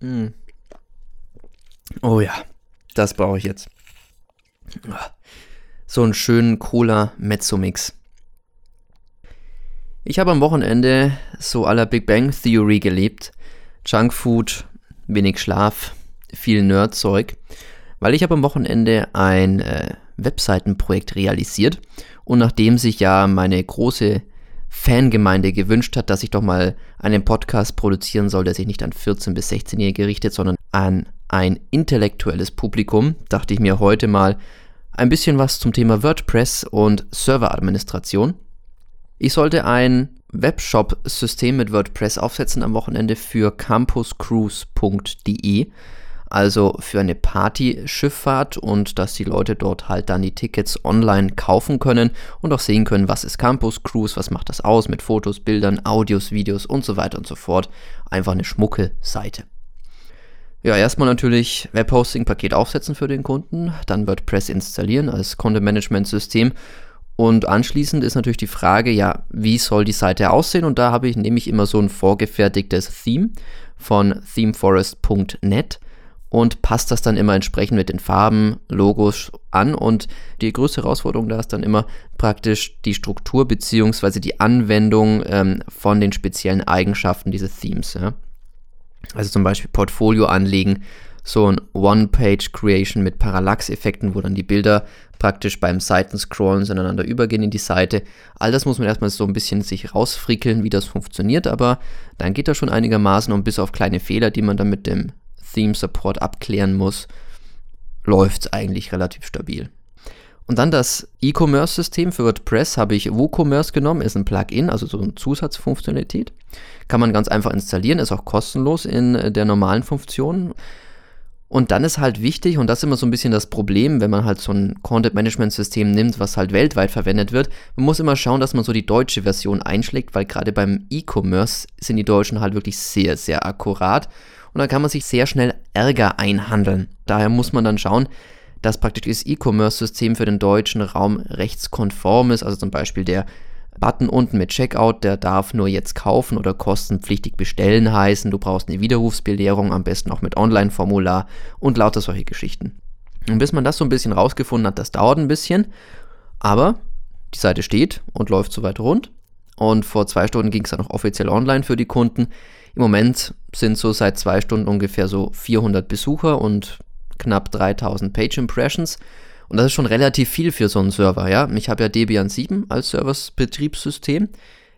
Mm. Oh ja, das brauche ich jetzt. So einen schönen Cola Mezzo Mix. Ich habe am Wochenende so aller Big Bang Theory gelebt. Junkfood, wenig Schlaf, viel Nerdzeug. Weil ich habe am Wochenende ein äh, Webseitenprojekt realisiert und nachdem sich ja meine große Fangemeinde gewünscht hat, dass ich doch mal einen Podcast produzieren soll, der sich nicht an 14- bis 16-Jährige richtet, sondern an ein intellektuelles Publikum, dachte ich mir heute mal ein bisschen was zum Thema WordPress und Serveradministration. Ich sollte ein Webshop-System mit WordPress aufsetzen am Wochenende für campuscruise.de also für eine Partyschifffahrt und dass die Leute dort halt dann die Tickets online kaufen können und auch sehen können, was ist Campus Cruise, was macht das aus mit Fotos, Bildern, Audios, Videos und so weiter und so fort. Einfach eine schmucke Seite. Ja, erstmal natürlich Webhosting-Paket aufsetzen für den Kunden, dann WordPress installieren als Content-Management-System und anschließend ist natürlich die Frage, ja, wie soll die Seite aussehen? Und da habe ich nämlich immer so ein vorgefertigtes Theme von themeforest.net und passt das dann immer entsprechend mit den Farben, Logos an. Und die größte Herausforderung da ist dann immer praktisch die Struktur bzw. die Anwendung ähm, von den speziellen Eigenschaften dieses Themes. Ja. Also zum Beispiel Portfolio anlegen, so ein One-Page-Creation mit Parallax-Effekten, wo dann die Bilder praktisch beim Seitenscrollen ineinander übergehen in die Seite. All das muss man erstmal so ein bisschen sich rausfrickeln, wie das funktioniert, aber dann geht das schon einigermaßen und bis auf kleine Fehler, die man dann mit dem Theme Support abklären muss, läuft es eigentlich relativ stabil. Und dann das E-Commerce-System für WordPress habe ich WooCommerce genommen, ist ein Plugin, also so eine Zusatzfunktionalität. Kann man ganz einfach installieren, ist auch kostenlos in der normalen Funktion. Und dann ist halt wichtig, und das ist immer so ein bisschen das Problem, wenn man halt so ein Content-Management-System nimmt, was halt weltweit verwendet wird, man muss immer schauen, dass man so die deutsche Version einschlägt, weil gerade beim E-Commerce sind die Deutschen halt wirklich sehr, sehr akkurat und dann kann man sich sehr schnell Ärger einhandeln. Daher muss man dann schauen, dass praktisch das E-Commerce-System für den deutschen Raum rechtskonform ist. Also zum Beispiel der Button unten mit Checkout, der darf nur jetzt kaufen oder kostenpflichtig bestellen heißen. Du brauchst eine Widerrufsbelehrung, am besten auch mit Online-Formular und lauter solche Geschichten. Und bis man das so ein bisschen rausgefunden hat, das dauert ein bisschen. Aber die Seite steht und läuft soweit rund. Und vor zwei Stunden ging es dann auch offiziell online für die Kunden. Im Moment sind so seit zwei Stunden ungefähr so 400 Besucher und knapp 3000 Page Impressions. Und das ist schon relativ viel für so einen Server, ja. Ich habe ja Debian 7 als Servers-Betriebssystem,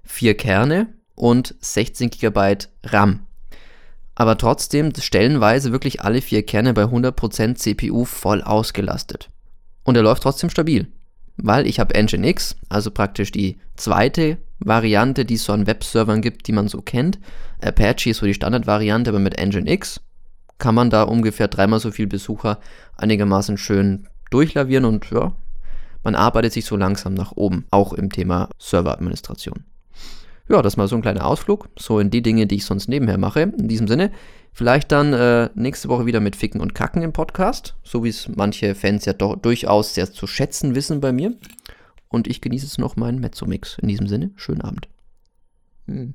vier Kerne und 16 GB RAM. Aber trotzdem stellenweise wirklich alle vier Kerne bei 100% CPU voll ausgelastet. Und er läuft trotzdem stabil weil ich habe Nginx, also praktisch die zweite Variante, die es so an Webservern gibt, die man so kennt. Apache ist so die Standardvariante, aber mit Nginx kann man da ungefähr dreimal so viel Besucher einigermaßen schön durchlavieren und ja, man arbeitet sich so langsam nach oben, auch im Thema Serveradministration. Ja, das mal so ein kleiner Ausflug, so in die Dinge, die ich sonst nebenher mache. In diesem Sinne, Vielleicht dann äh, nächste Woche wieder mit Ficken und Kacken im Podcast, so wie es manche Fans ja doch durchaus sehr zu schätzen wissen bei mir. Und ich genieße jetzt noch meinen Mezzo-Mix. In diesem Sinne, schönen Abend. Hm.